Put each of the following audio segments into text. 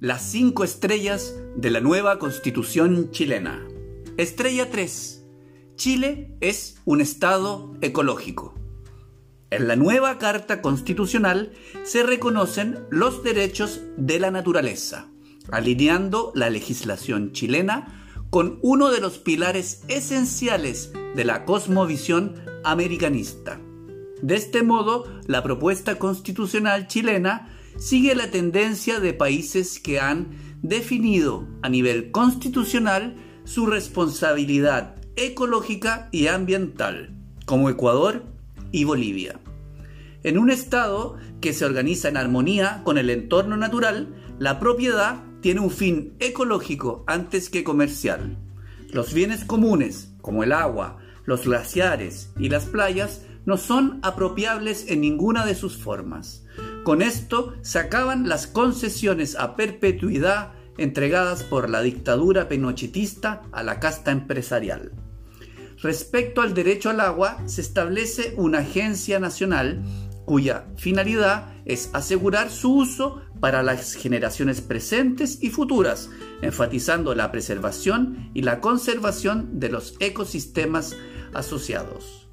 las cinco estrellas de la nueva constitución chilena. Estrella 3. Chile es un Estado ecológico. En la nueva Carta Constitucional se reconocen los derechos de la naturaleza, alineando la legislación chilena con uno de los pilares esenciales de la cosmovisión americanista. De este modo, la propuesta constitucional chilena sigue la tendencia de países que han definido a nivel constitucional su responsabilidad ecológica y ambiental, como Ecuador y Bolivia. En un Estado que se organiza en armonía con el entorno natural, la propiedad tiene un fin ecológico antes que comercial. Los bienes comunes, como el agua, los glaciares y las playas, no son apropiables en ninguna de sus formas. Con esto se acaban las concesiones a perpetuidad entregadas por la dictadura pinochetista a la casta empresarial. Respecto al derecho al agua, se establece una agencia nacional cuya finalidad es asegurar su uso para las generaciones presentes y futuras, enfatizando la preservación y la conservación de los ecosistemas asociados.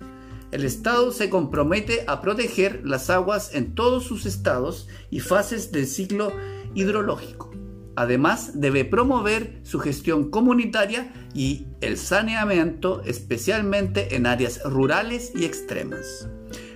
El Estado se compromete a proteger las aguas en todos sus estados y fases del ciclo hidrológico. Además, debe promover su gestión comunitaria y el saneamiento, especialmente en áreas rurales y extremas.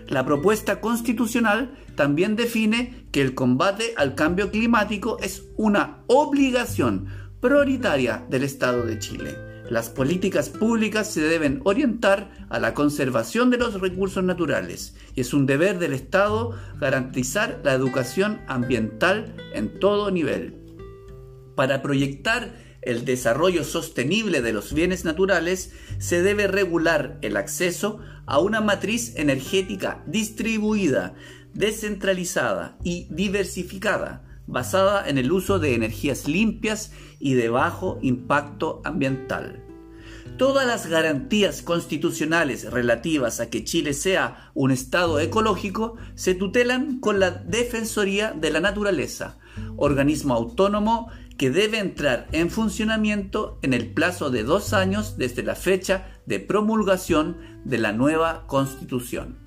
La propuesta constitucional también define que el combate al cambio climático es una obligación prioritaria del Estado de Chile. Las políticas públicas se deben orientar a la conservación de los recursos naturales y es un deber del Estado garantizar la educación ambiental en todo nivel. Para proyectar el desarrollo sostenible de los bienes naturales, se debe regular el acceso a una matriz energética distribuida, descentralizada y diversificada, basada en el uso de energías limpias y de bajo impacto ambiental. Todas las garantías constitucionales relativas a que Chile sea un Estado ecológico se tutelan con la Defensoría de la Naturaleza, organismo autónomo que debe entrar en funcionamiento en el plazo de dos años desde la fecha de promulgación de la nueva Constitución.